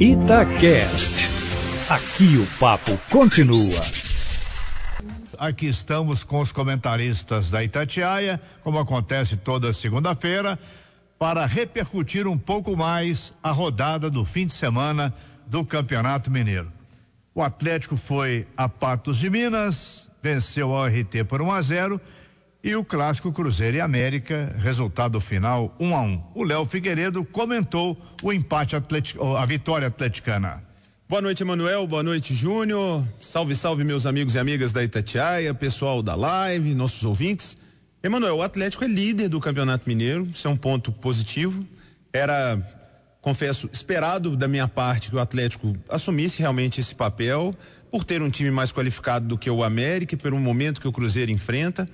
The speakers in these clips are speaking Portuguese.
Itacast. Aqui o papo continua. Aqui estamos com os comentaristas da Itatiaia, como acontece toda segunda-feira, para repercutir um pouco mais a rodada do fim de semana do Campeonato Mineiro. O Atlético foi a Patos de Minas, venceu a RT por 1 a 0 e o clássico Cruzeiro e América, resultado final 1 um a 1. Um. O Léo Figueiredo comentou o empate atlético, a vitória atleticana. Boa noite, Emanuel. Boa noite, Júnior. Salve, salve, meus amigos e amigas da Itatiaia, pessoal da live, nossos ouvintes. Emanuel, o Atlético é líder do Campeonato Mineiro, isso é um ponto positivo. Era, confesso, esperado da minha parte que o Atlético assumisse realmente esse papel, por ter um time mais qualificado do que o América pelo momento que o Cruzeiro enfrenta.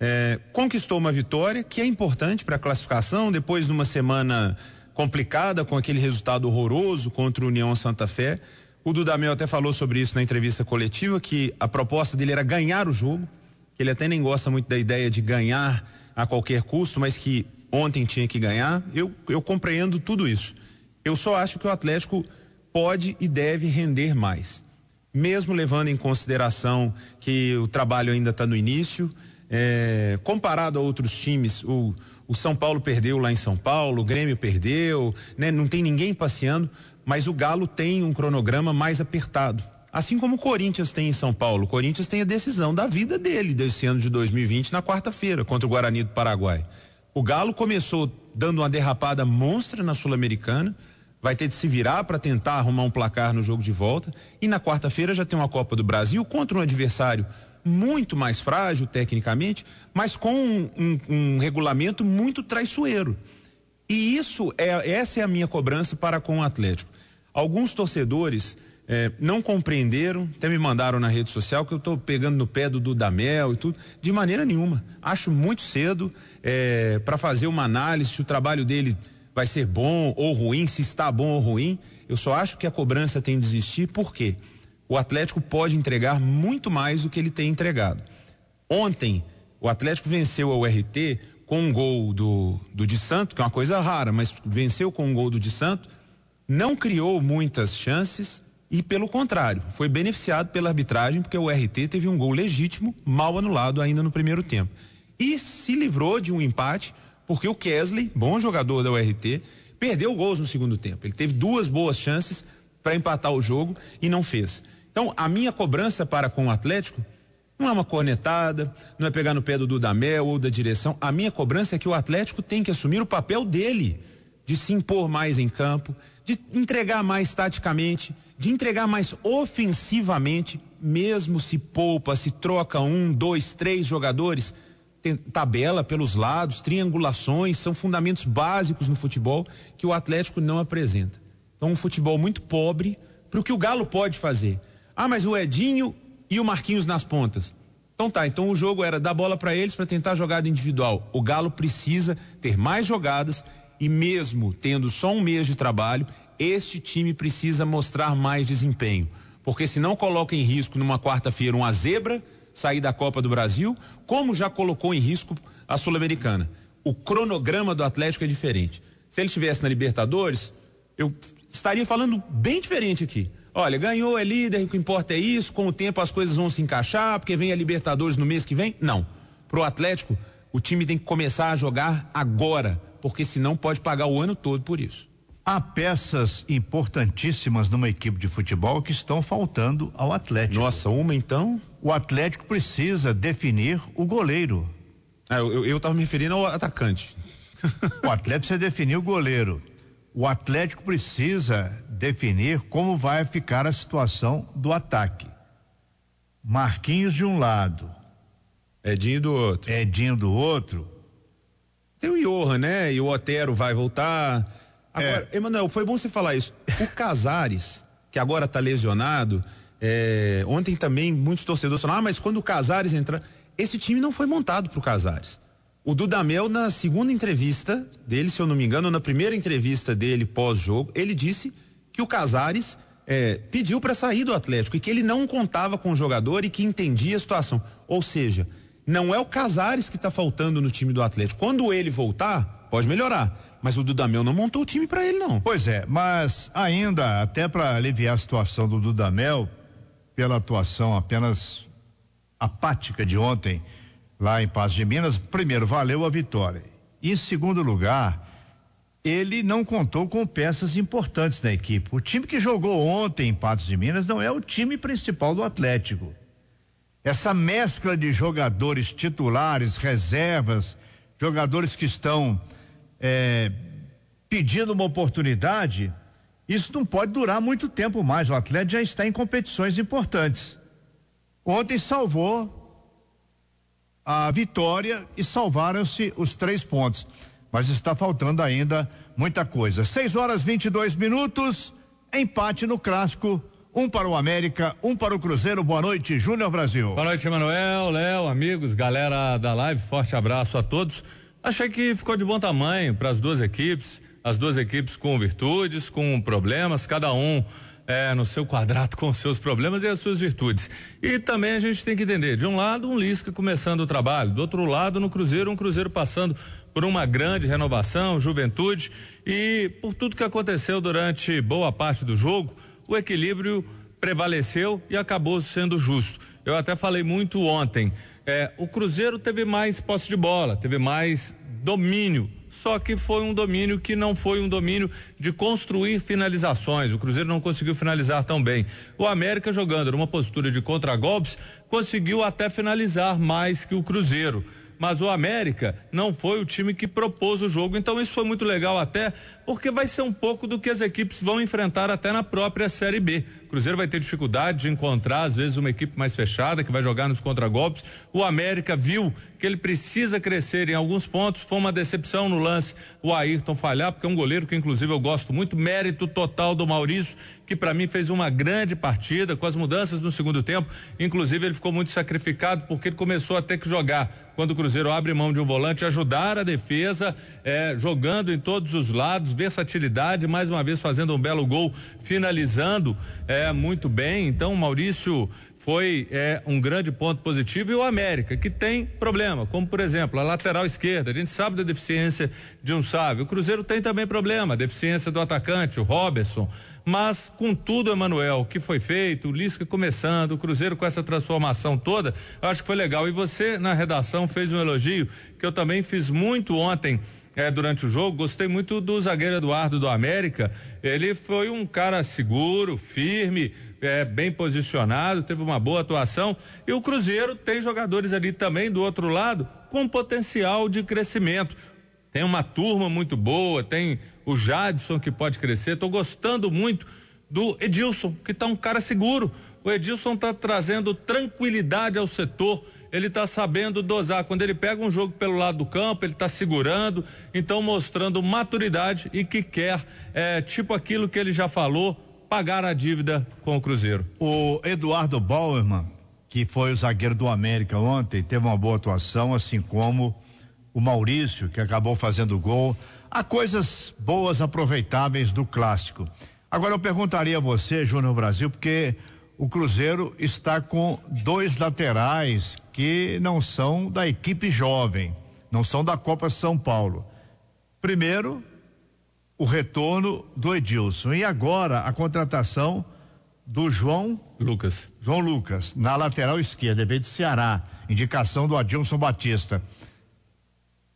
É, conquistou uma vitória que é importante para a classificação depois de uma semana complicada com aquele resultado horroroso contra o União Santa Fé. O Dudamel até falou sobre isso na entrevista coletiva que a proposta dele era ganhar o jogo, que ele até nem gosta muito da ideia de ganhar a qualquer custo, mas que ontem tinha que ganhar. Eu, eu compreendo tudo isso. Eu só acho que o Atlético pode e deve render mais, mesmo levando em consideração que o trabalho ainda está no início. É, comparado a outros times, o, o São Paulo perdeu lá em São Paulo, o Grêmio perdeu, né? Não tem ninguém passeando, mas o Galo tem um cronograma mais apertado. Assim como o Corinthians tem em São Paulo. O Corinthians tem a decisão da vida dele desse ano de 2020 na quarta-feira contra o Guarani do Paraguai. O Galo começou dando uma derrapada monstra na Sul-Americana, vai ter de se virar para tentar arrumar um placar no jogo de volta e na quarta-feira já tem uma Copa do Brasil contra um adversário muito mais frágil tecnicamente, mas com um, um, um regulamento muito traiçoeiro. E isso é essa é a minha cobrança para com o Atlético. Alguns torcedores eh, não compreenderam, até me mandaram na rede social que eu estou pegando no pé do Dudamel e tudo. De maneira nenhuma. Acho muito cedo eh, para fazer uma análise se o trabalho dele vai ser bom ou ruim, se está bom ou ruim. Eu só acho que a cobrança tem de existir, por quê? O Atlético pode entregar muito mais do que ele tem entregado. Ontem, o Atlético venceu a URT com um gol do, do de Santo, que é uma coisa rara, mas venceu com um gol do de Santo, não criou muitas chances e, pelo contrário, foi beneficiado pela arbitragem, porque o RT teve um gol legítimo, mal anulado ainda no primeiro tempo. E se livrou de um empate, porque o Kesley, bom jogador da URT, perdeu gols no segundo tempo. Ele teve duas boas chances para empatar o jogo e não fez. Então, a minha cobrança para com o Atlético não é uma cornetada, não é pegar no pé do Dudamel ou da direção. A minha cobrança é que o Atlético tem que assumir o papel dele, de se impor mais em campo, de entregar mais taticamente, de entregar mais ofensivamente, mesmo se poupa, se troca um, dois, três jogadores, tem tabela pelos lados, triangulações, são fundamentos básicos no futebol que o Atlético não apresenta. Então, um futebol muito pobre para o que o Galo pode fazer. Ah, mas o Edinho e o Marquinhos nas pontas. Então tá, então o jogo era dar bola para eles para tentar jogada individual. O Galo precisa ter mais jogadas e mesmo tendo só um mês de trabalho, este time precisa mostrar mais desempenho. Porque se não coloca em risco numa quarta-feira uma zebra sair da Copa do Brasil, como já colocou em risco a Sul-Americana. O cronograma do Atlético é diferente. Se ele estivesse na Libertadores, eu estaria falando bem diferente aqui. Olha, ganhou, é líder, o que importa é isso, com o tempo as coisas vão se encaixar, porque vem a Libertadores no mês que vem? Não. Pro Atlético, o time tem que começar a jogar agora, porque senão pode pagar o ano todo por isso. Há peças importantíssimas numa equipe de futebol que estão faltando ao Atlético. Nossa, uma então? O Atlético precisa definir o goleiro. Ah, eu, eu tava me referindo ao atacante. o Atlético precisa definir o goleiro o Atlético precisa definir como vai ficar a situação do ataque. Marquinhos de um lado. Edinho do outro. Edinho do outro. Tem o Johan, né? E o Otero vai voltar. Agora, é. Emanuel, foi bom você falar isso. O Casares, que agora está lesionado, é, ontem também muitos torcedores falaram, ah, mas quando o Casares entrar. Esse time não foi montado para o Casares. O Dudamel, na segunda entrevista dele, se eu não me engano, na primeira entrevista dele pós-jogo, ele disse que o Casares é, pediu para sair do Atlético e que ele não contava com o jogador e que entendia a situação. Ou seja, não é o Casares que está faltando no time do Atlético. Quando ele voltar, pode melhorar. Mas o Dudamel não montou o time para ele, não. Pois é, mas ainda, até para aliviar a situação do Dudamel, pela atuação apenas apática de ontem, lá em Paz de Minas, primeiro, valeu a vitória. Em segundo lugar, ele não contou com peças importantes da equipe. O time que jogou ontem em Patos de Minas não é o time principal do Atlético. Essa mescla de jogadores titulares, reservas, jogadores que estão é, pedindo uma oportunidade, isso não pode durar muito tempo mais. O Atlético já está em competições importantes. Ontem salvou a vitória e salvaram-se os três pontos. Mas está faltando ainda muita coisa. 6 horas 22 minutos, empate no clássico. Um para o América, um para o Cruzeiro. Boa noite, Júnior Brasil. Boa noite, Emanuel, Léo, amigos, galera da live. Forte abraço a todos. Achei que ficou de bom tamanho para as duas equipes. As duas equipes com virtudes, com problemas, cada um é, no seu quadrado com seus problemas e as suas virtudes. E também a gente tem que entender, de um lado, um Lisca começando o trabalho, do outro lado, no Cruzeiro, um Cruzeiro passando por uma grande renovação, juventude e por tudo que aconteceu durante boa parte do jogo, o equilíbrio prevaleceu e acabou sendo justo. Eu até falei muito ontem. É, o Cruzeiro teve mais posse de bola, teve mais domínio só que foi um domínio que não foi um domínio de construir finalizações. O Cruzeiro não conseguiu finalizar tão bem. O América jogando numa postura de contragolpes conseguiu até finalizar mais que o Cruzeiro mas o América não foi o time que propôs o jogo. Então isso foi muito legal até, porque vai ser um pouco do que as equipes vão enfrentar até na própria Série B. Cruzeiro vai ter dificuldade de encontrar, às vezes, uma equipe mais fechada que vai jogar nos contragolpes. O América viu que ele precisa crescer em alguns pontos. Foi uma decepção no lance o Ayrton falhar, porque é um goleiro que, inclusive, eu gosto muito. Mérito total do Maurício, que para mim fez uma grande partida com as mudanças no segundo tempo. Inclusive, ele ficou muito sacrificado porque ele começou a ter que jogar quando o Cruzeiro abre mão de um volante, ajudar a defesa, é, jogando em todos os lados, versatilidade, mais uma vez fazendo um belo gol, finalizando é, muito bem. Então, Maurício foi é, um grande ponto positivo e o América, que tem problema, como por exemplo, a lateral esquerda. A gente sabe da deficiência de um sábio. O Cruzeiro tem também problema, a deficiência do atacante, o Robertson. Mas com tudo, Emanuel, que foi feito, o Lisca começando, o Cruzeiro com essa transformação toda, eu acho que foi legal. E você, na redação, fez um elogio que eu também fiz muito ontem. É, durante o jogo, gostei muito do zagueiro Eduardo do América. Ele foi um cara seguro, firme, é, bem posicionado, teve uma boa atuação. E o Cruzeiro tem jogadores ali também do outro lado com potencial de crescimento. Tem uma turma muito boa, tem o Jadson que pode crescer. Estou gostando muito do Edilson, que está um cara seguro. O Edilson está trazendo tranquilidade ao setor. Ele está sabendo dosar. Quando ele pega um jogo pelo lado do campo, ele está segurando, então mostrando maturidade e que quer, é, tipo aquilo que ele já falou, pagar a dívida com o Cruzeiro. O Eduardo Bauerman, que foi o zagueiro do América ontem, teve uma boa atuação, assim como o Maurício, que acabou fazendo gol. Há coisas boas, aproveitáveis do clássico. Agora eu perguntaria a você, Júnior Brasil, porque o Cruzeiro está com dois laterais que não são da equipe jovem, não são da Copa São Paulo. Primeiro, o retorno do Edilson e agora a contratação do João Lucas. João Lucas, na lateral esquerda, veio de Ceará, indicação do Adilson Batista.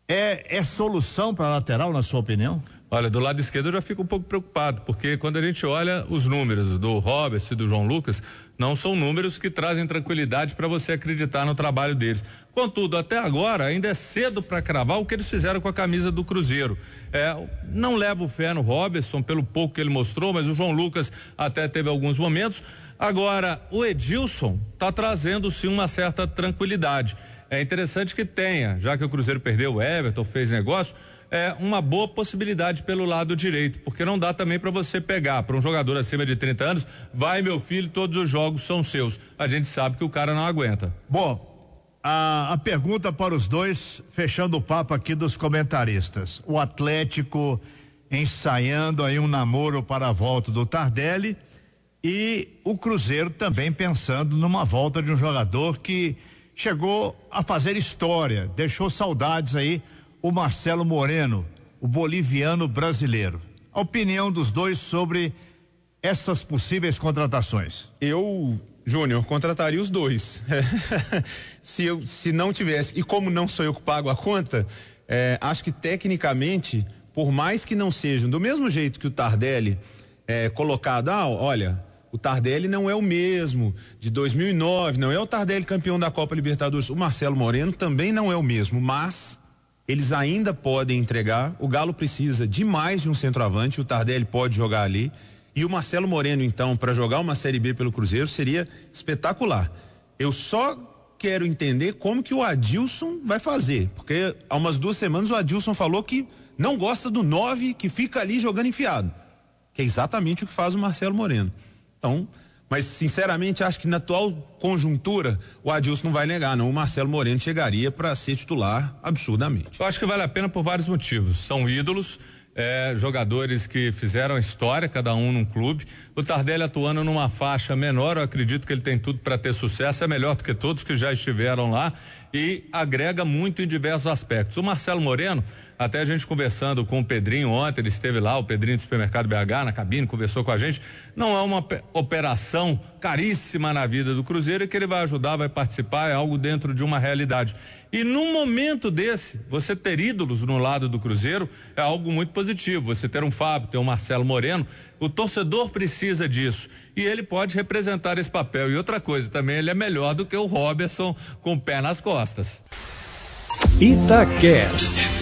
É, é solução para lateral, na sua opinião? Olha, do lado esquerdo eu já fico um pouco preocupado, porque quando a gente olha os números do Robert e do João Lucas, não são números que trazem tranquilidade para você acreditar no trabalho deles. Contudo, até agora ainda é cedo para cravar o que eles fizeram com a camisa do Cruzeiro. É, não levo fé no Robertson pelo pouco que ele mostrou, mas o João Lucas até teve alguns momentos. Agora, o Edilson está trazendo sim uma certa tranquilidade. É interessante que tenha, já que o Cruzeiro perdeu o Everton, fez negócio, é uma boa possibilidade pelo lado direito, porque não dá também para você pegar para um jogador acima de 30 anos, vai meu filho, todos os jogos são seus. A gente sabe que o cara não aguenta. Bom, a, a pergunta para os dois, fechando o papo aqui dos comentaristas. O Atlético ensaiando aí um namoro para a volta do Tardelli e o Cruzeiro também pensando numa volta de um jogador que chegou a fazer história, deixou saudades aí o Marcelo Moreno, o boliviano brasileiro. A opinião dos dois sobre essas possíveis contratações. Eu, Júnior, contrataria os dois. se eu se não tivesse, e como não sou eu que pago a conta, é, acho que tecnicamente, por mais que não sejam, do mesmo jeito que o Tardelli é colocado, ah, olha, o Tardelli não é o mesmo de 2009, não é o Tardelli campeão da Copa Libertadores. O Marcelo Moreno também não é o mesmo, mas eles ainda podem entregar. O Galo precisa de mais de um centroavante, o Tardelli pode jogar ali. E o Marcelo Moreno, então, para jogar uma Série B pelo Cruzeiro seria espetacular. Eu só quero entender como que o Adilson vai fazer, porque há umas duas semanas o Adilson falou que não gosta do nove que fica ali jogando enfiado, que é exatamente o que faz o Marcelo Moreno. Então, mas sinceramente acho que na atual conjuntura o Adilson não vai negar, não. O Marcelo Moreno chegaria para ser titular absurdamente. Eu acho que vale a pena por vários motivos. São ídolos, é, jogadores que fizeram história, cada um num clube. O Tardelli atuando numa faixa menor, eu acredito que ele tem tudo para ter sucesso, é melhor do que todos que já estiveram lá e agrega muito em diversos aspectos. O Marcelo Moreno até a gente conversando com o Pedrinho ontem, ele esteve lá, o Pedrinho do Supermercado BH, na cabine, conversou com a gente. Não é uma operação caríssima na vida do Cruzeiro e que ele vai ajudar, vai participar, é algo dentro de uma realidade. E num momento desse, você ter ídolos no lado do Cruzeiro é algo muito positivo. Você ter um Fábio, ter um Marcelo Moreno, o torcedor precisa disso. E ele pode representar esse papel. E outra coisa, também ele é melhor do que o Robertson com o pé nas costas. Itacast.